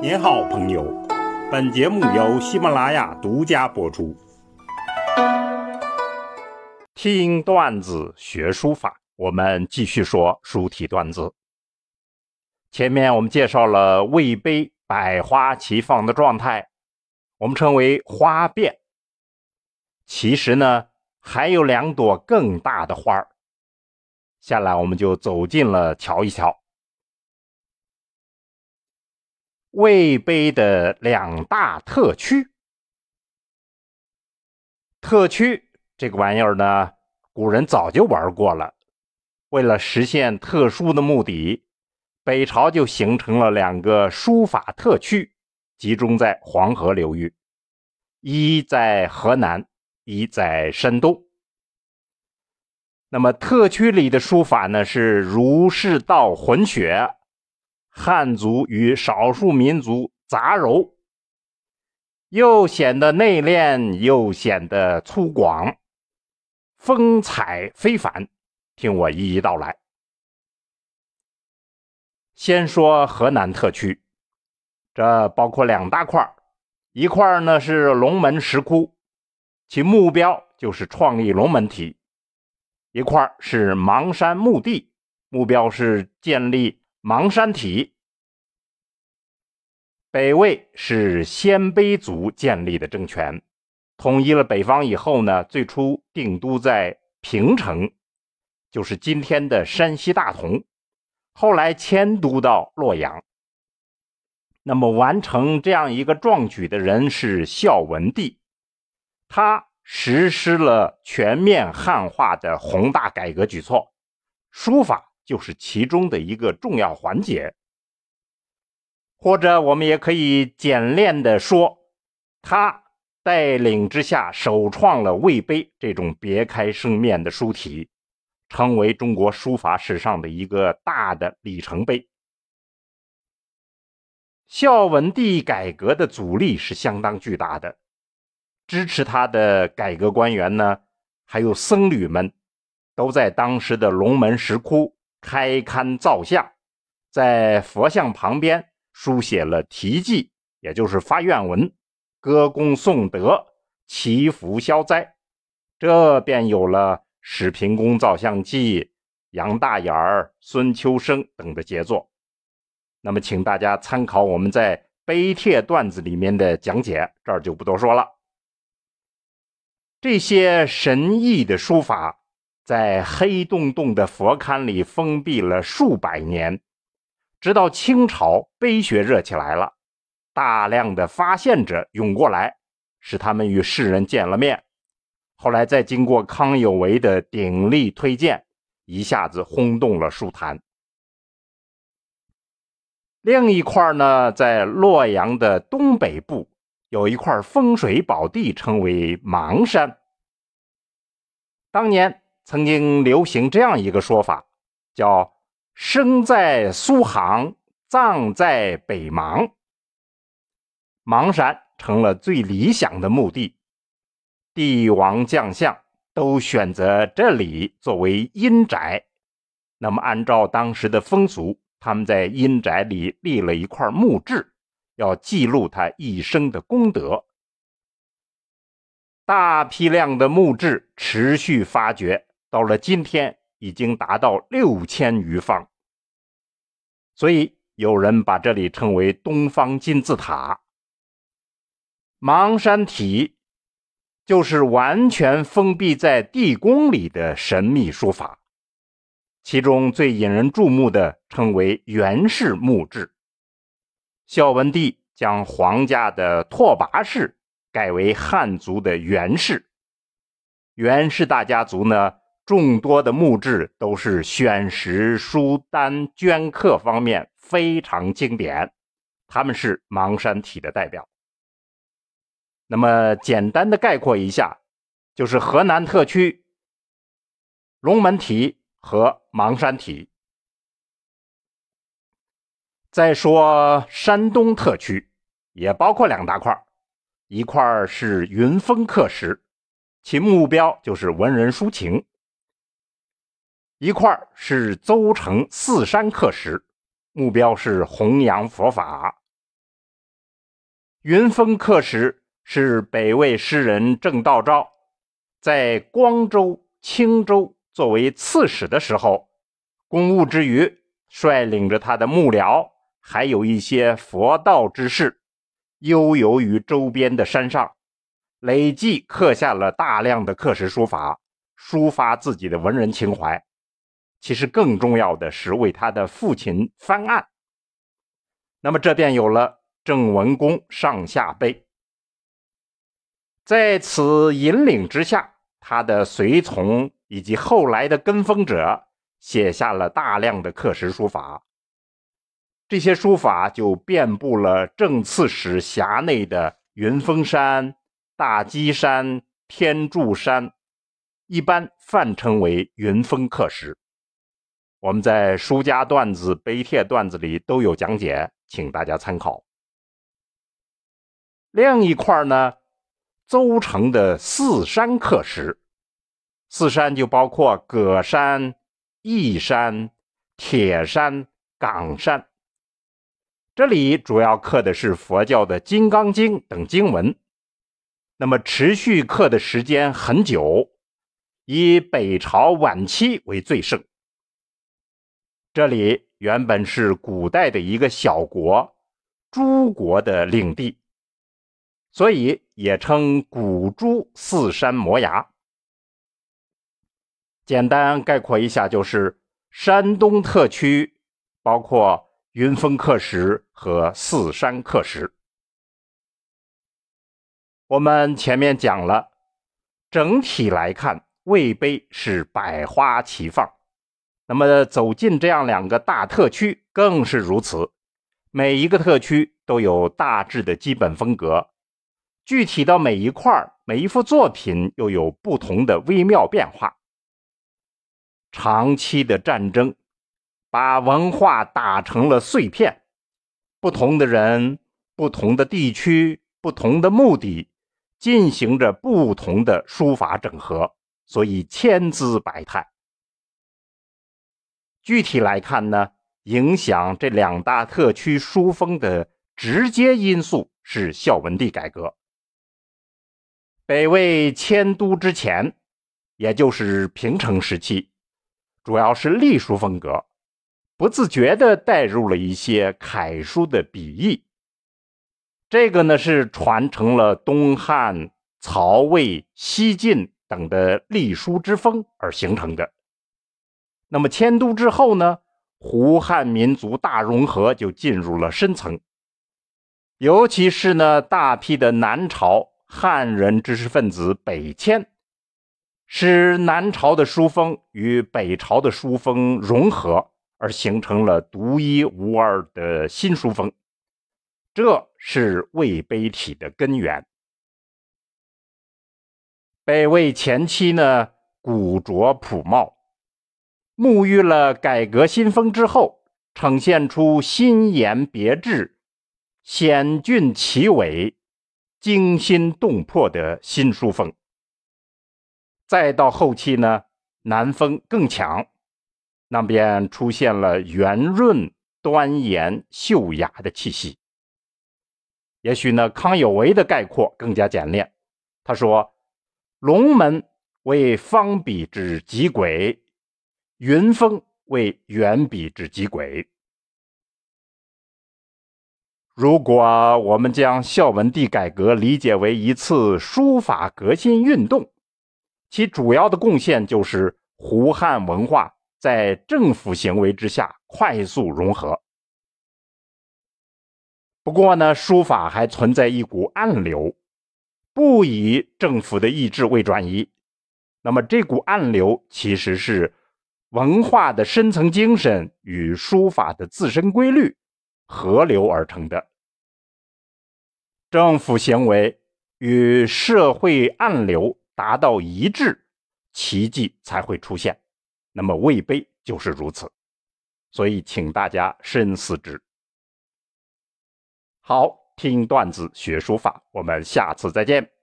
您好，朋友。本节目由喜马拉雅独家播出。听段子学书法，我们继续说书体段子。前面我们介绍了魏碑百花齐放的状态，我们称为花变。其实呢，还有两朵更大的花儿。下来我们就走近了瞧一瞧。魏碑的两大特区，特区这个玩意儿呢，古人早就玩过了。为了实现特殊的目的，北朝就形成了两个书法特区，集中在黄河流域，一在河南，一在山东。那么特区里的书法呢，是儒释道混血。汉族与少数民族杂糅，又显得内敛，又显得粗犷，风采非凡。听我一一道来。先说河南特区，这包括两大块一块呢是龙门石窟，其目标就是创立龙门体；一块是邙山墓地，目标是建立。邙山体，北魏是鲜卑族建立的政权，统一了北方以后呢，最初定都在平城，就是今天的山西大同，后来迁都到洛阳。那么完成这样一个壮举的人是孝文帝，他实施了全面汉化的宏大改革举措，书法。就是其中的一个重要环节，或者我们也可以简练的说，他带领之下首创了魏碑这种别开生面的书体，成为中国书法史上的一个大的里程碑。孝文帝改革的阻力是相当巨大的，支持他的改革官员呢，还有僧侣们，都在当时的龙门石窟。开龛造像，在佛像旁边书写了题记，也就是发愿文，歌功颂德，祈福消灾，这便有了史平公造像记、杨大眼儿、孙秋生等的杰作。那么，请大家参考我们在碑帖段子里面的讲解，这儿就不多说了。这些神异的书法。在黑洞洞的佛龛里封闭了数百年，直到清朝碑学热起来了，大量的发现者涌过来，使他们与世人见了面。后来再经过康有为的鼎力推荐，一下子轰动了书坛。另一块呢，在洛阳的东北部有一块风水宝地，称为邙山。当年。曾经流行这样一个说法，叫“生在苏杭，葬在北邙”。邙山成了最理想的墓地，帝王将相都选择这里作为阴宅。那么，按照当时的风俗，他们在阴宅里立了一块墓志，要记录他一生的功德。大批量的墓志持续发掘。到了今天，已经达到六千余方，所以有人把这里称为“东方金字塔”。邙山体就是完全封闭在地宫里的神秘书法，其中最引人注目的称为元氏墓志。孝文帝将皇家的拓跋氏改为汉族的元氏，元氏大家族呢。众多的墓志都是选石、书丹、镌刻方面非常经典，他们是邙山体的代表。那么简单的概括一下，就是河南特区龙门体和邙山体。再说山东特区，也包括两大块一块是云峰刻石，其目标就是文人抒情。一块是邹城四山刻石，目标是弘扬佛法；云峰刻石是北魏诗人郑道昭在光州、青州作为刺史的时候，公务之余，率领着他的幕僚，还有一些佛道之士，悠游于周边的山上，累计刻下了大量的刻石书法，抒发自己的文人情怀。其实更重要的是为他的父亲翻案。那么这便有了郑文公上下碑。在此引领之下，他的随从以及后来的跟风者写下了大量的刻石书法。这些书法就遍布了郑刺史辖内的云峰山、大基山、天柱山，一般泛称为云峰刻石。我们在书家段子、碑帖段子里都有讲解。请大家参考。另一块呢，邹城的四山刻石，四山就包括葛山、义山、铁山、岗山。这里主要刻的是佛教的《金刚经》等经文，那么持续刻的时间很久，以北朝晚期为最盛。这里。原本是古代的一个小国诸国的领地，所以也称古诸四山摩崖。简单概括一下，就是山东特区包括云峰刻石和四山刻石。我们前面讲了，整体来看，魏碑是百花齐放。那么走进这样两个大特区更是如此，每一个特区都有大致的基本风格，具体到每一块每一幅作品又有不同的微妙变化。长期的战争把文化打成了碎片，不同的人、不同的地区、不同的目的，进行着不同的书法整合，所以千姿百态。具体来看呢，影响这两大特区书风的直接因素是孝文帝改革。北魏迁都之前，也就是平成时期，主要是隶书风格，不自觉地带入了一些楷书的笔意。这个呢是传承了东汉、曹魏、西晋等的隶书之风而形成的。那么迁都之后呢，胡汉民族大融合就进入了深层，尤其是呢大批的南朝汉人知识分子北迁，使南朝的书风与北朝的书风融合，而形成了独一无二的新书风，这是魏碑体的根源。北魏前期呢，古拙朴茂。沐浴了改革新风之后，呈现出新颜别致、险峻奇伟、惊心动魄的新书风。再到后期呢，南风更强，那便出现了圆润、端严、秀雅的气息。也许呢，康有为的概括更加简练，他说：“龙门为方笔之极轨。”云峰为远笔之极轨。如果我们将孝文帝改革理解为一次书法革新运动，其主要的贡献就是胡汉文化在政府行为之下快速融合。不过呢，书法还存在一股暗流，不以政府的意志为转移。那么这股暗流其实是。文化的深层精神与书法的自身规律合流而成的，政府行为与社会暗流达到一致，奇迹才会出现。那么魏碑就是如此，所以请大家深思之。好，听段子学书法，我们下次再见。